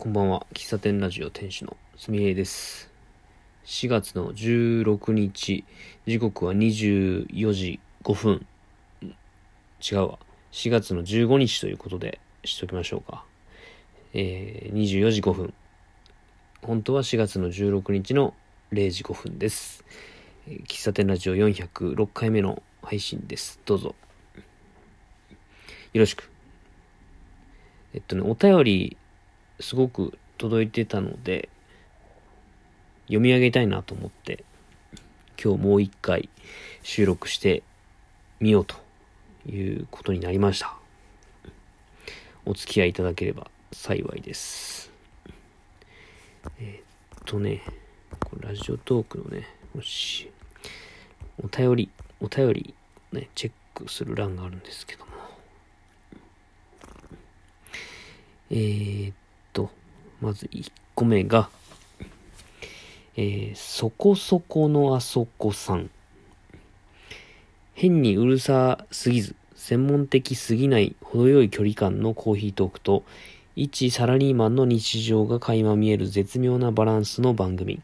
こんばんは。喫茶店ラジオ店主のすみえです。4月の16日、時刻は24時5分。違うわ。4月の15日ということでしときましょうか。えー、24時5分。本当は4月の16日の0時5分です。喫茶店ラジオ406回目の配信です。どうぞ。よろしく。えっとね、お便り、すごく届いてたので、読み上げたいなと思って、今日もう一回収録してみようということになりました。お付き合いいただければ幸いです。えーっとね、こラジオトークのね、もし、お便り、お便りね、チェックする欄があるんですけども、えーっ、まず1個目が、えーそこそこのあそこさん。変にうるさすぎず、専門的すぎない程よい距離感のコーヒートークと、一サラリーマンの日常が垣間見える絶妙なバランスの番組。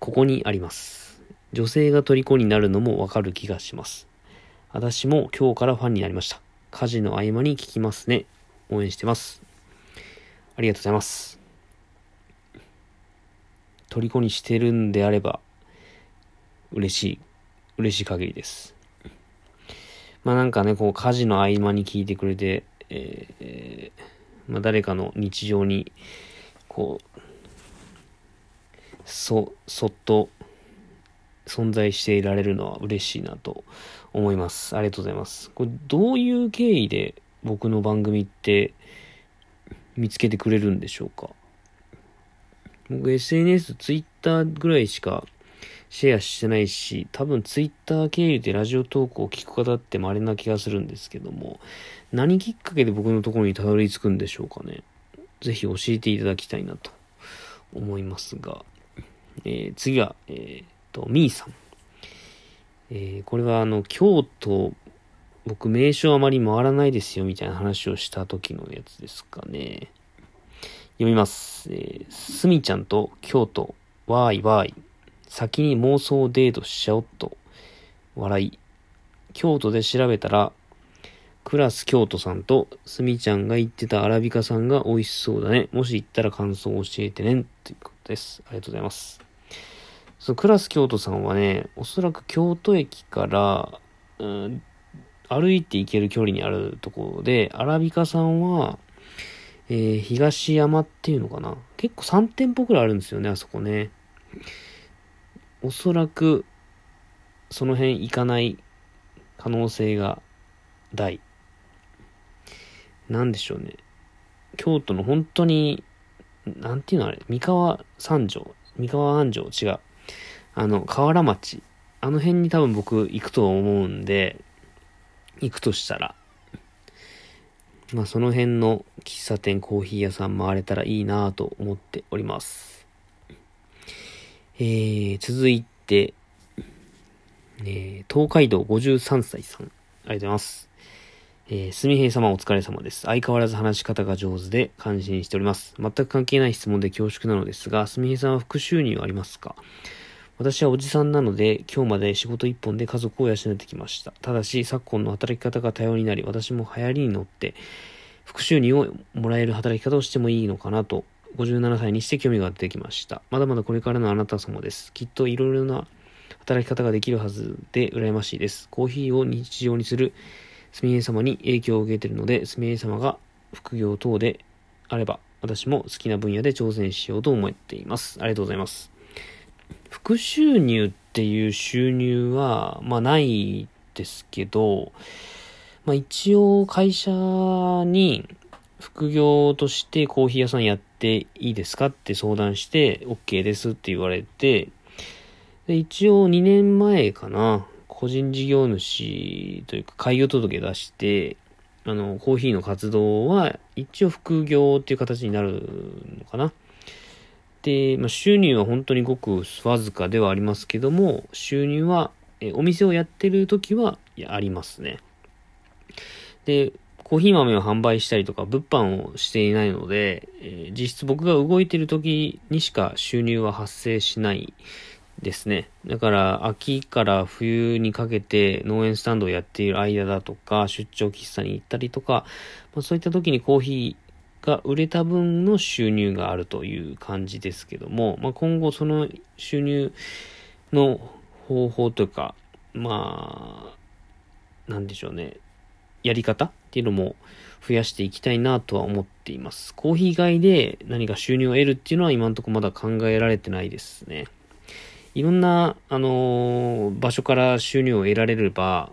ここにあります。女性が虜になるのもわかる気がします。私も今日からファンになりました。家事の合間に聞きますね。応援してます。ありがとうございます。虜にしてるんであれば、嬉しい、嬉しい限りです。まあなんかね、こう家事の合間に聞いてくれて、えーまあ誰かの日常に、こう、そ、そっと存在していられるのは嬉しいなと思います。ありがとうございます。これどういう経緯で僕の番組って見つけてくれるんでしょうか？僕 SNS、Twitter ぐらいしかシェアしてないし、多分 Twitter 経由でラジオトークを聞く方って稀な気がするんですけども、何きっかけで僕のところにたどり着くんでしょうかね？ぜひ教えていただきたいなと思いますが、えー次は、えーっと、みーさん。えーこれはあの、京都、僕名所あまり回らないですよみたいな話をした時のやつですかね。読みます。えーすみちゃんと京都、わーいわーい。先に妄想デートしちゃおっと。笑い。京都で調べたら、クラス京都さんとすみちゃんが言ってたアラビカさんが美味しそうだね。もし行ったら感想を教えてね。ということです。ありがとうございます。そのクラス京都さんはね、おそらく京都駅から、うん、歩いて行ける距離にあるところで、アラビカさんは、えー東山っていうのかな？結構3店舗くらいあるんですよね、あそこね。おそらく、その辺行かない可能性が大。なんでしょうね。京都の本当に、なんていうのあれ、三河三条、三河安城、違う。あの、河原町。あの辺に多分僕行くと思うんで、行くとしたら、まあその辺の喫茶店、コーヒー屋さん回れたらいいなと思っております。えー、続いて、えー、東海道53歳さん。ありがとうございます。えー、すみへい様お疲れ様です。相変わらず話し方が上手で感心しております。全く関係ない質問で恐縮なのですが、すみへいさんは副収入はありますか？私はおじさんなので、今日まで仕事一本で家族を養ってきました。ただし、昨今の働き方が多様になり、私も流行りに乗って、副収入をもらえる働き方をしてもいいのかなと、57歳にして興味が出てきました。まだまだこれからのあなた様です。きっといろいろな働き方ができるはずで羨ましいです。コーヒーを日常にするすみえ様に影響を受けているので、すみえ様が副業等であれば、私も好きな分野で挑戦しようと思っています。ありがとうございます。副収入っていう収入は、まあないですけど、まあ一応会社に副業としてコーヒー屋さんやっていいですかって相談して OK ですって言われて、で一応2年前かな、個人事業主というか開業届出して、あの、コーヒーの活動は一応副業っていう形になるのかな。で、まあ、収入は本当にごくわずかではありますけども、収入は、えお店をやってる時はありますね。で、コーヒー豆を販売したりとか、物販をしていないので、えー、実質僕が動いてる時にしか収入は発生しないですね。だから、秋から冬にかけて農園スタンドをやっている間だとか、出張喫茶に行ったりとか、まあ、そういった時にコーヒーが売れた分の収入があるという感じですけども、まあ、今後その収入の方法というか、まあ、なんでしょうね。やり方っていうのも増やしていきたいなとは思っています。コーヒー以外で何か収入を得るっていうのは今のところまだ考えられてないですね。いろんな、あのー、場所から収入を得られれば、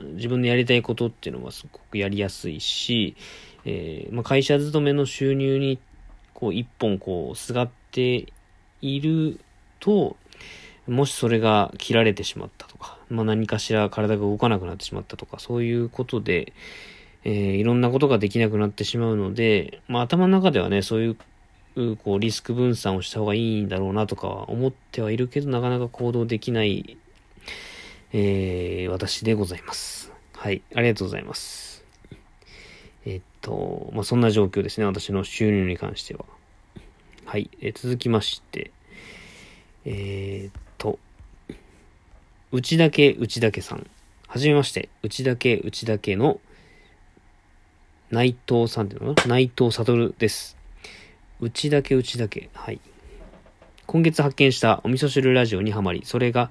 自分のやりたいことっていうのはすごくやりやすいし、えー、まあ、会社勤めの収入に、こう、一本こう、すがっていると、もしそれが切られてしまったとか、まあ、何かしら体が動かなくなってしまったとか、そういうことで、えー、いろんなことができなくなってしまうので、まあ、頭の中ではね、そういうこう、リスク分散をした方がいいんだろうなとかは思ってはいるけど、なかなか行動できない、えー、私でございます。はい、ありがとうございます。えっと、まあ、そんな状況ですね、私の収入に関しては。はい、え、続きまして、えー、っと、内だけ内だけさん。はじめまして、内だけ内だけの内藤さんっていうのかな？内藤悟です。うちだけうちだけ。はい。今月発見したお味噌汁ラジオにはまり、それが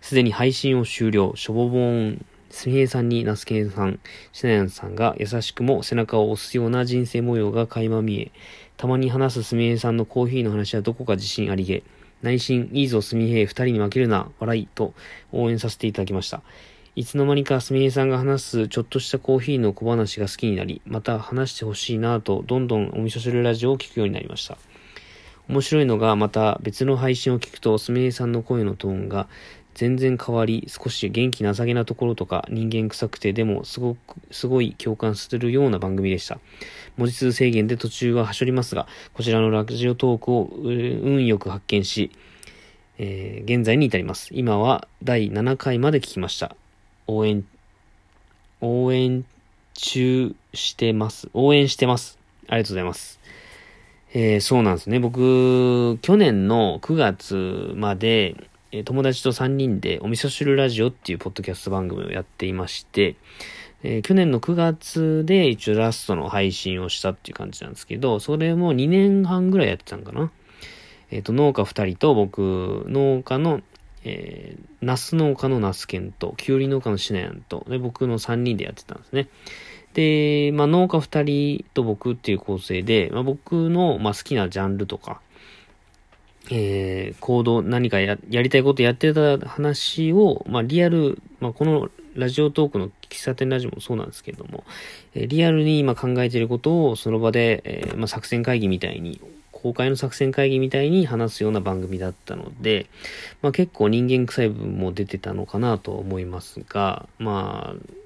すでに配信を終了。しょぼぼん、すみえさんに那須健さん、しなやんさんが優しくも背中を押すような人生模様が垣間見え、たまに話すすみえさんのコーヒーの話はどこか自信ありげ、内心、いいぞすみへ二人に負けるな、笑い、と応援させていただきました。いつの間にかすみれさんが話すちょっとしたコーヒーの小話が好きになり、また話してほしいなと、どんどんお味噌汁ラジオを聞くようになりました。面白いのが、また別の配信を聞くと、すみれさんの声のトーンが全然変わり、少し元気なさげなところとか、人間臭くて、でもすごく、すごい共感するような番組でした。文字数制限で途中ははしょりますが、こちらのラジオトークを運よく発見し、えー、現在に至ります。今は第7回まで聞きました。応援、応援中してます。応援してます。ありがとうございます。えー、そうなんですね。僕、去年の9月まで、え友達と3人でお味噌汁ラジオっていうポッドキャスト番組をやっていまして、えー、去年の9月で一応ラストの配信をしたっていう感じなんですけど、それも2年半ぐらいやってたんかな。えっ、ー、と、農家2人と僕、農家のえー、ナス農家のナスケンと、キュウリ農家のシナヤンと、で、僕の3人でやってたんですね。で、まあ、農家2人と僕っていう構成で、まあ、僕の、まあ、好きなジャンルとか、えー、行動、何かやりたいことやってた話を、まあ、リアル、まあ、このラジオトークの喫茶店ラジオもそうなんですけれども、えー、リアルに今考えていることをその場で、えー、まあ、作戦会議みたいに公開の作戦会議みたいに話すような番組だったので、まあ結構人間臭い部分も出てたのかなと思いますが、まあ、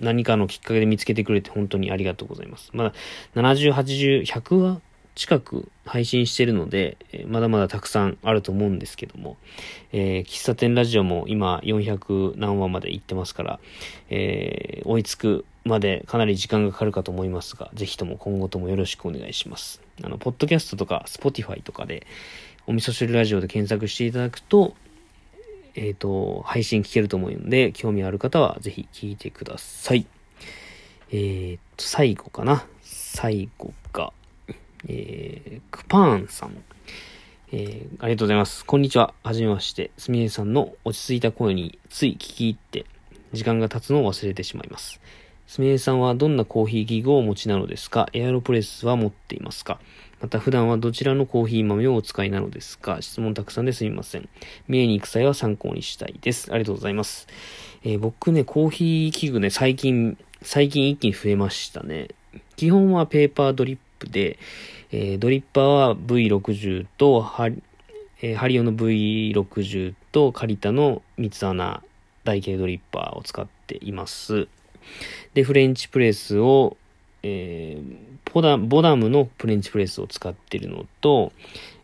何かのきっかけで見つけてくれて本当にありがとうございます。まだ70、80、100話近く配信してるので、まだまだたくさんあると思うんですけども、えー、喫茶店ラジオも今400何話まで行ってますから、えー、追いつくまでかなり時間がかかるかと思いますが、ぜひとも今後ともよろしくお願いします。あの、ポッドキャストとか、スポティファイとかで、お味噌汁ラジオで検索していただくと、えっ、ー、と、配信聞けると思うので、興味ある方はぜひ聞いてください。えっ、ー、と、最後かな。最後、えー、クパーンさん。えー、ありがとうございます。こんにちは。はじめまして。すみれさんの落ち着いた声につい聞き入って、時間が経つのを忘れてしまいます。すみれさんはどんなコーヒー器具をお持ちなのですか？エアロプレスは持っていますか？また普段はどちらのコーヒー豆をお使いなのですか？質問たくさんですみません。見えに行く際は参考にしたいです。ありがとうございます。えー、僕ね、コーヒー器具ね、最近、最近一気に増えましたね。基本はペーパードリップで、えー、ドリッパーは V60 とハリ、えー、ハリオの V60 とカリタの三つ穴台形ドリッパーを使っています。で、フレンチプレスを、えー、ボダボダムのフレンチプレスを使っているのと、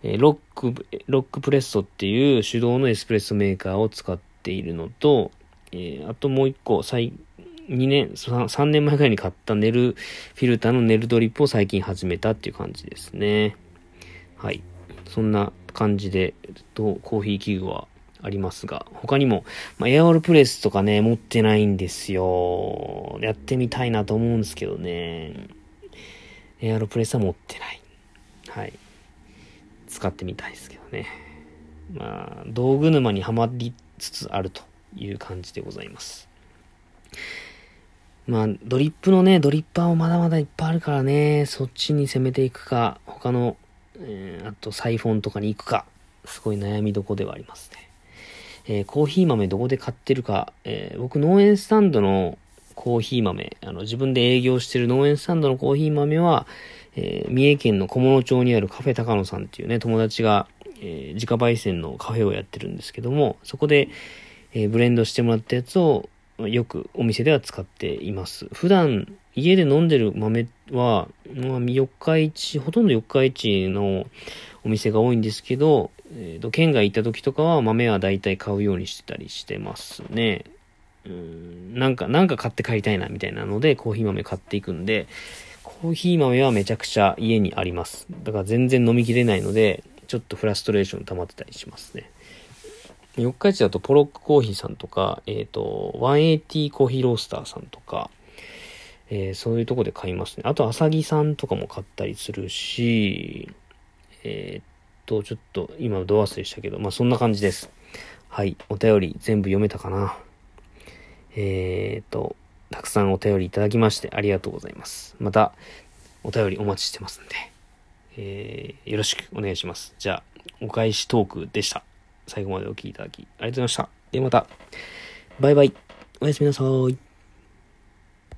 え、ロック、ロックプレッソっていう手動のエスプレッソメーカーを使っているのと、え、あともう一個、最、2年、3年前くらいに買ったネルフィルターのネルドリップを最近始めたっていう感じですね。はい。そんな感じで、とコーヒー器具はありますが、他にも、まあ、エアオルプレスとかね、持ってないんですよ。やってみたいなと思うんですけどね。エアロプレスは持ってない。はい。使ってみたいですけどね。まあ、道具沼にはまりつつあるという感じでございます。まあ、ドリップのね、ドリッパーもまだまだいっぱいあるからね、そっちに攻めていくか、他の、えー、あとサイフォンとかに行くか、すごい悩みどこではありますね。えー、コーヒー豆どこで買ってるか、えー、僕農園スタンドのコーヒー豆、あの、自分で営業してる農園スタンドのコーヒー豆は、えー、三重県の菰野町にあるカフェ高野さんっていうね、友達が、えー、自家焙煎のカフェをやってるんですけども、そこで、えー、ブレンドしてもらったやつを、よくお店では使っています。普段、家で飲んでる豆は、まあ、四日市、ほとんど四日市のお店が多いんですけど、えっ、ー、と、県外行った時とかは豆は大体買うようにしてたりしてますね。うん、なんか、なんか買って帰りたいなみたいなので、コーヒー豆買っていくんで、コーヒー豆はめちゃくちゃ家にあります。だから全然飲みきれないので、ちょっとフラストレーション溜まってたりしますね。四日市だとポロックコーヒーさんとか、えっ、ー、と、180コーヒーロースターさんとか、えー、そういうとこで買いますね。あと、アサギさんとかも買ったりするし、えっ、と、ちょっと今ド忘れしたけど、まあそんな感じです。はい。お便り全部読めたかな。えっ、と、たくさんお便りいただきましてありがとうございます。また、お便りお待ちしてますんで、えー、よろしくお願いします。じゃあ、お返しトークでした。最後までお聴きいただき、ありがとうございました。ではまた、バイバイ。おやすみなさい。